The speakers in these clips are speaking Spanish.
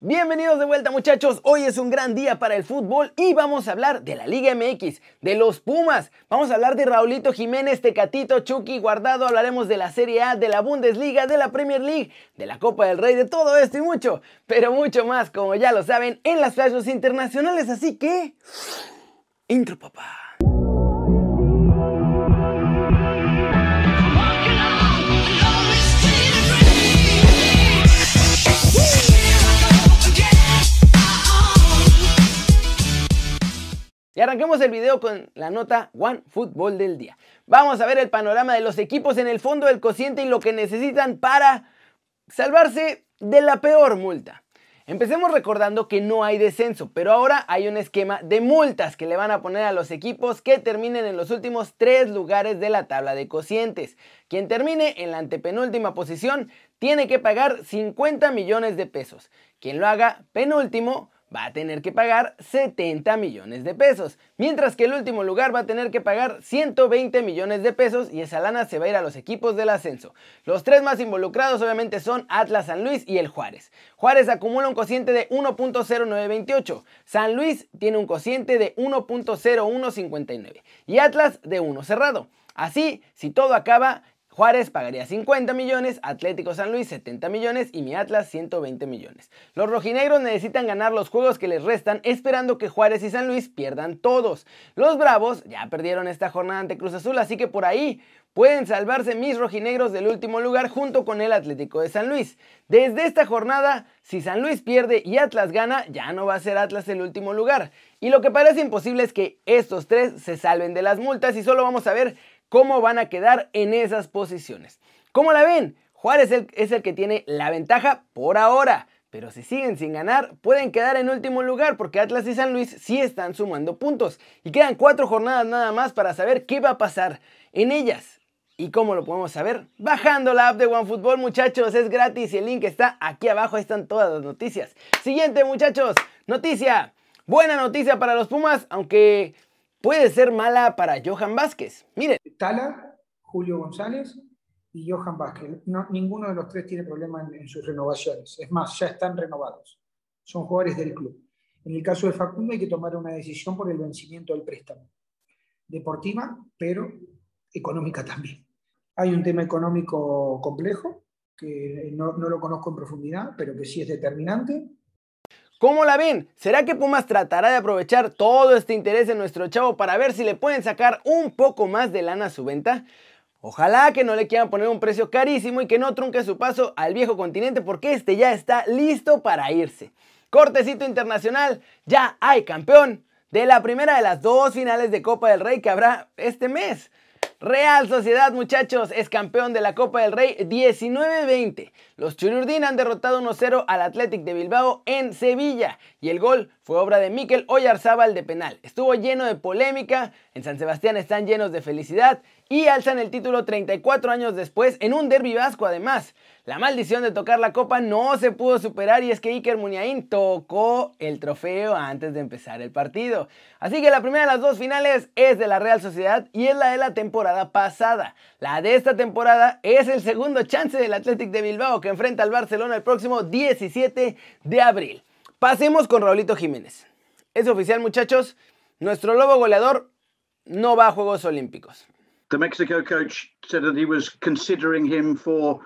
Bienvenidos de vuelta muchachos, hoy es un gran día para el fútbol y vamos a hablar de la Liga MX, de los Pumas, vamos a hablar de Raulito Jiménez, Tecatito, Chucky, Guardado, hablaremos de la Serie A, de la Bundesliga, de la Premier League, de la Copa del Rey, de todo esto y mucho, pero mucho más, como ya lo saben, en las flashes internacionales, así que... Intro papá. Y arranquemos el video con la nota One Fútbol del día. Vamos a ver el panorama de los equipos en el fondo del cociente y lo que necesitan para salvarse de la peor multa. Empecemos recordando que no hay descenso, pero ahora hay un esquema de multas que le van a poner a los equipos que terminen en los últimos tres lugares de la tabla de cocientes. Quien termine en la antepenúltima posición tiene que pagar 50 millones de pesos. Quien lo haga penúltimo va a tener que pagar 70 millones de pesos, mientras que el último lugar va a tener que pagar 120 millones de pesos y esa lana se va a ir a los equipos del ascenso. Los tres más involucrados obviamente son Atlas San Luis y el Juárez. Juárez acumula un cociente de 1.0928, San Luis tiene un cociente de 1.0159 y Atlas de 1 cerrado. Así, si todo acaba, Juárez pagaría 50 millones, Atlético San Luis 70 millones y mi Atlas 120 millones. Los rojinegros necesitan ganar los juegos que les restan esperando que Juárez y San Luis pierdan todos. Los Bravos ya perdieron esta jornada ante Cruz Azul, así que por ahí pueden salvarse mis rojinegros del último lugar junto con el Atlético de San Luis. Desde esta jornada, si San Luis pierde y Atlas gana, ya no va a ser Atlas el último lugar. Y lo que parece imposible es que estos tres se salven de las multas y solo vamos a ver cómo van a quedar en esas posiciones. ¿Cómo la ven? Juárez es el que tiene la ventaja por ahora. Pero si siguen sin ganar, pueden quedar en último lugar porque Atlas y San Luis sí están sumando puntos. Y quedan cuatro jornadas nada más para saber qué va a pasar en ellas. ¿Y cómo lo podemos saber? Bajando la app de OneFootball, muchachos, es gratis y el link está aquí abajo, están todas las noticias. Siguiente, muchachos, noticia. Buena noticia para los Pumas, aunque puede ser mala para Johan Vázquez. Miren. Tala, Julio González y Johan Vázquez. ninguno de los tres tiene problema en, sus renovaciones. Es más, ya están renovados. Son jugadores del club. En el caso de Facundo hay que tomar una decisión por el vencimiento del préstamo. Deportiva, pero económica también. Hay un tema económico complejo, que no, no lo conozco en profundidad, pero que sí es determinante ¿Cómo la ven? ¿Será que Pumas tratará de aprovechar todo este interés en nuestro chavo para ver si le pueden sacar un poco más de lana a su venta? Ojalá que no le quieran poner un precio carísimo y que no trunque su paso al viejo continente porque este ya está listo para irse. Cortecito internacional, ya hay campeón de la primera de las dos finales de Copa del Rey que habrá este mes. Real Sociedad, muchachos, es campeón de la Copa del Rey 19-20. Los Chururdín han derrotado 1-0 al Athletic de Bilbao en Sevilla y el gol fue obra de Mikel Oyarzábal de penal. Estuvo lleno de polémica, en San Sebastián están llenos de felicidad y alzan el título 34 años después en un derbi vasco además. La maldición de tocar la copa no se pudo superar y es que Iker Muniain tocó el trofeo antes de empezar el partido. Así que la primera de las dos finales es de la Real Sociedad y es la de la temporada pasada. La de esta temporada es el segundo chance del Athletic de Bilbao que enfrenta al Barcelona el próximo 17 de abril. Pasemos con Raulito Jiménez. Es oficial muchachos, nuestro lobo goleador no va a Juegos Olímpicos. The Mexico coach said that he was considering him for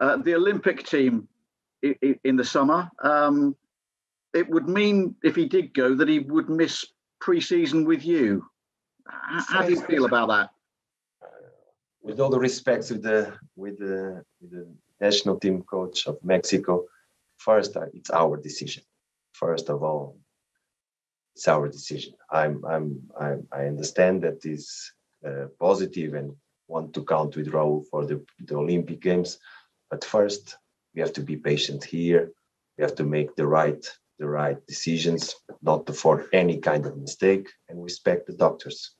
uh, the Olympic team in, in the summer. Um, it would mean, if he did go, that he would miss pre-season with you. How, do you feel about that? with all the respect to the with the, with the national team coach of Mexico, first uh, it's our decision. First of all, it's our decision. I'm I'm, I'm I understand positive and want to count with Raul for the, the Olympic Games. But first, we have to be patient here. We have to make the right the right decisions, not to for any kind of mistake, and respect the doctors.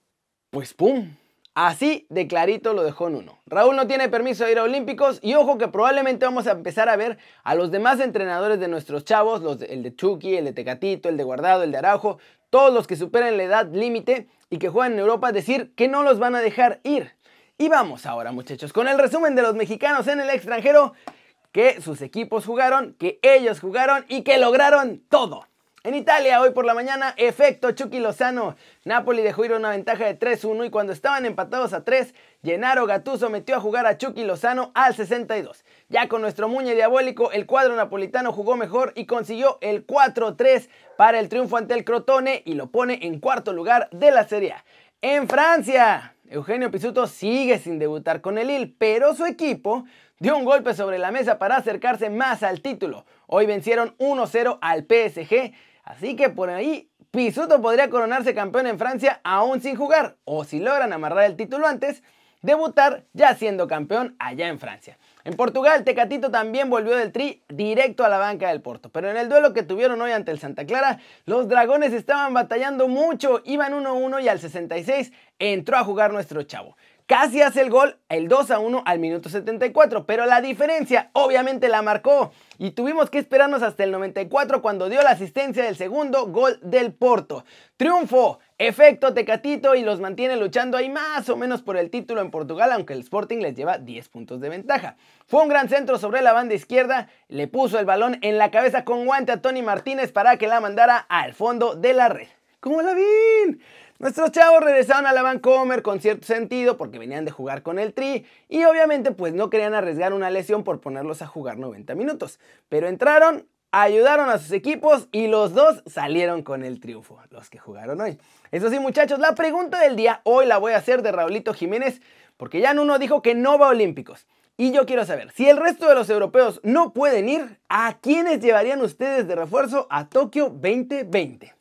Pues pum, Así de clarito lo dejó en uno. Raúl no tiene permiso de ir a Olímpicos y ojo que probablemente vamos a empezar a ver a los demás entrenadores de nuestros chavos, los el de Chucky, el de Tecatito, el de Guardado, el de Araujo, todos los que superen la edad límite y que juegan en Europa decir que no los van a dejar ir. Y vamos ahora muchachos con el resumen de los mexicanos en el extranjero que sus equipos jugaron, que ellos jugaron y que lograron todo. En Italia, hoy por la mañana, efecto Chucky Lozano. Napoli dejó ir una ventaja de 3-1 y cuando estaban empatados a 3, Gennaro Gattuso metió a jugar a Chucky Lozano al 62. Ya con nuestro muñe diabólico, el cuadro napolitano jugó mejor y consiguió el 4-3 para el triunfo ante el Crotone y lo pone en cuarto lugar de la Serie A. En Francia, Eugenio Pisuto sigue sin debutar con el Lille, pero su equipo dio un golpe sobre la mesa para acercarse más al título. Hoy vencieron 1-0 al PSG Así que por ahí Pisuto podría coronarse campeón en Francia aún sin jugar, o si logran amarrar el título antes, debutar ya siendo campeón allá en Francia. En Portugal, Tecatito también volvió del tri directo a la banca del Porto, pero en el duelo que tuvieron hoy ante el Santa Clara, los dragones estaban batallando mucho, iban 1-1 y al 66 entró a jugar nuestro chavo. Casi hace el gol, el 2 a 1 al minuto 74, pero la diferencia obviamente la marcó y tuvimos que esperarnos hasta el 94 cuando dio la asistencia del segundo gol del Porto. Triunfo, efecto Tecatito y los mantiene luchando ahí más o menos por el título en Portugal, aunque el Sporting les lleva 10 puntos de ventaja. Fue un gran centro sobre la banda izquierda, le puso el balón en la cabeza con guante a Tony Martínez para que la mandara al fondo de la red. ¿Cómo la vi? Nuestros chavos regresaron a la Vancomer con cierto sentido porque venían de jugar con el Tri y obviamente pues no querían arriesgar una lesión por ponerlos a jugar 90 minutos. Pero entraron, ayudaron a sus equipos y los dos salieron con el triunfo, los que jugaron hoy. Eso sí muchachos, la pregunta del día hoy la voy a hacer de Raulito Jiménez porque ya uno dijo que no va a Olímpicos. Y yo quiero saber, si el resto de los europeos no pueden ir, ¿a quiénes llevarían ustedes de refuerzo a Tokio 2020?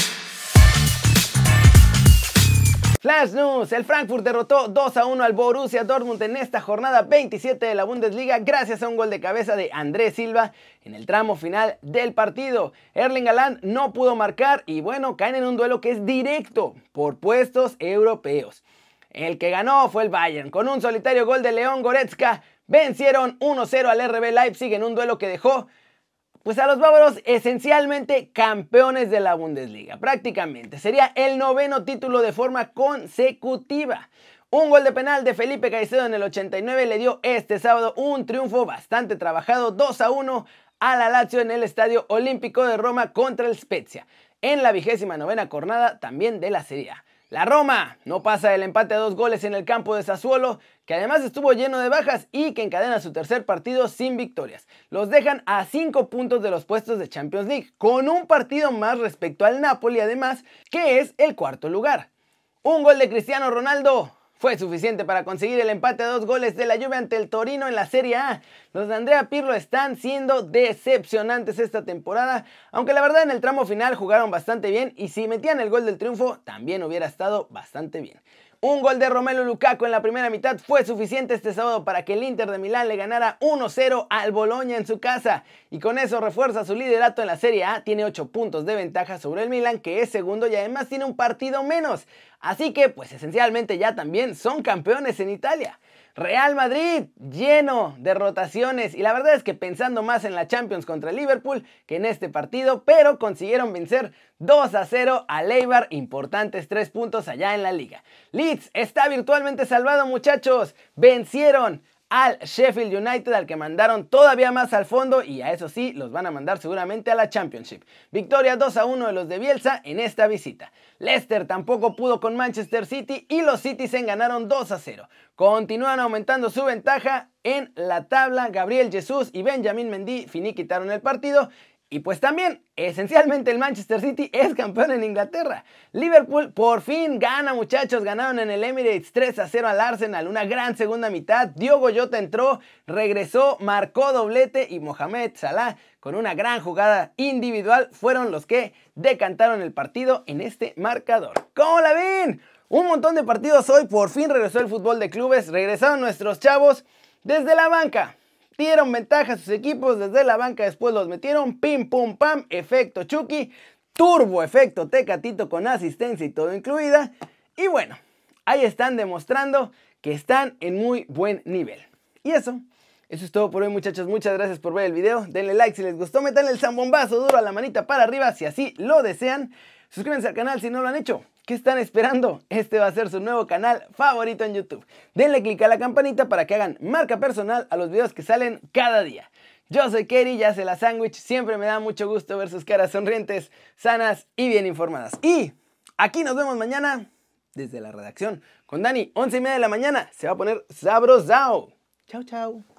Flash News, el Frankfurt derrotó 2 a 1 al Borussia Dortmund en esta jornada 27 de la Bundesliga gracias a un gol de cabeza de Andrés Silva en el tramo final del partido. Erling Haaland no pudo marcar y bueno, caen en un duelo que es directo por puestos europeos. El que ganó fue el Bayern con un solitario gol de León Goretzka. Vencieron 1-0 al RB Leipzig en un duelo que dejó pues a los bávaros esencialmente campeones de la Bundesliga, prácticamente. Sería el noveno título de forma consecutiva. Un gol de penal de Felipe Caicedo en el 89 le dio este sábado un triunfo bastante trabajado 2 a 1 a la Lazio en el Estadio Olímpico de Roma contra el Spezia, en la vigésima novena jornada también de la Serie A. La Roma no pasa del empate a dos goles en el campo de Sassuolo, que además estuvo lleno de bajas y que encadena su tercer partido sin victorias. Los dejan a cinco puntos de los puestos de Champions League, con un partido más respecto al Napoli además, que es el cuarto lugar. Un gol de Cristiano Ronaldo fue suficiente para conseguir el empate a dos goles de la Juve ante el Torino en la Serie A. Los de Andrea Pirlo están siendo decepcionantes esta temporada, aunque la verdad en el tramo final jugaron bastante bien y si metían el gol del triunfo también hubiera estado bastante bien. Un gol de Romelu Lukaku en la primera mitad fue suficiente este sábado para que el Inter de Milán le ganara 1-0 al Boloña en su casa y con eso refuerza su liderato en la Serie A, tiene 8 puntos de ventaja sobre el Milán que es segundo y además tiene un partido menos. Así que pues esencialmente ya también son campeones en Italia. Real Madrid lleno de rotaciones. Y la verdad es que pensando más en la Champions contra Liverpool que en este partido, pero consiguieron vencer 2 a 0 a Leibar, importantes 3 puntos allá en la liga. Leeds está virtualmente salvado muchachos, vencieron al Sheffield United, al que mandaron todavía más al fondo y a eso sí, los van a mandar seguramente a la Championship. Victoria 2 a 1 de los de Bielsa en esta visita. Leicester tampoco pudo con Manchester City y los Citizens ganaron 2 a 0. Continúan aumentando su ventaja en la tabla. Gabriel Jesús y Benjamin Mendy finiquitaron el partido y pues también, esencialmente el Manchester City es campeón en Inglaterra. Liverpool por fin gana muchachos, ganaron en el Emirates 3 a 0 al Arsenal, una gran segunda mitad. Diogo Jota entró, regresó, marcó doblete y Mohamed Salah con una gran jugada individual fueron los que decantaron el partido en este marcador. ¿Cómo la ven? Un montón de partidos hoy, por fin regresó el fútbol de clubes, regresaron nuestros chavos desde la banca dieron ventaja a sus equipos desde la banca, después los metieron, pim pum pam, efecto Chucky, turbo efecto Tecatito con asistencia y todo incluida. Y bueno, ahí están demostrando que están en muy buen nivel. Y eso, eso es todo por hoy muchachos, muchas gracias por ver el video, denle like si les gustó, metanle el zambombazo duro a la manita para arriba si así lo desean, suscríbanse al canal si no lo han hecho. ¿Qué están esperando? Este va a ser su nuevo canal favorito en YouTube. Denle click a la campanita para que hagan marca personal a los videos que salen cada día. Yo soy Kerry, ya se la sándwich. Siempre me da mucho gusto ver sus caras sonrientes, sanas y bien informadas. Y aquí nos vemos mañana desde la redacción con Dani, 11 y media de la mañana. Se va a poner sabrosao. Chao, chao.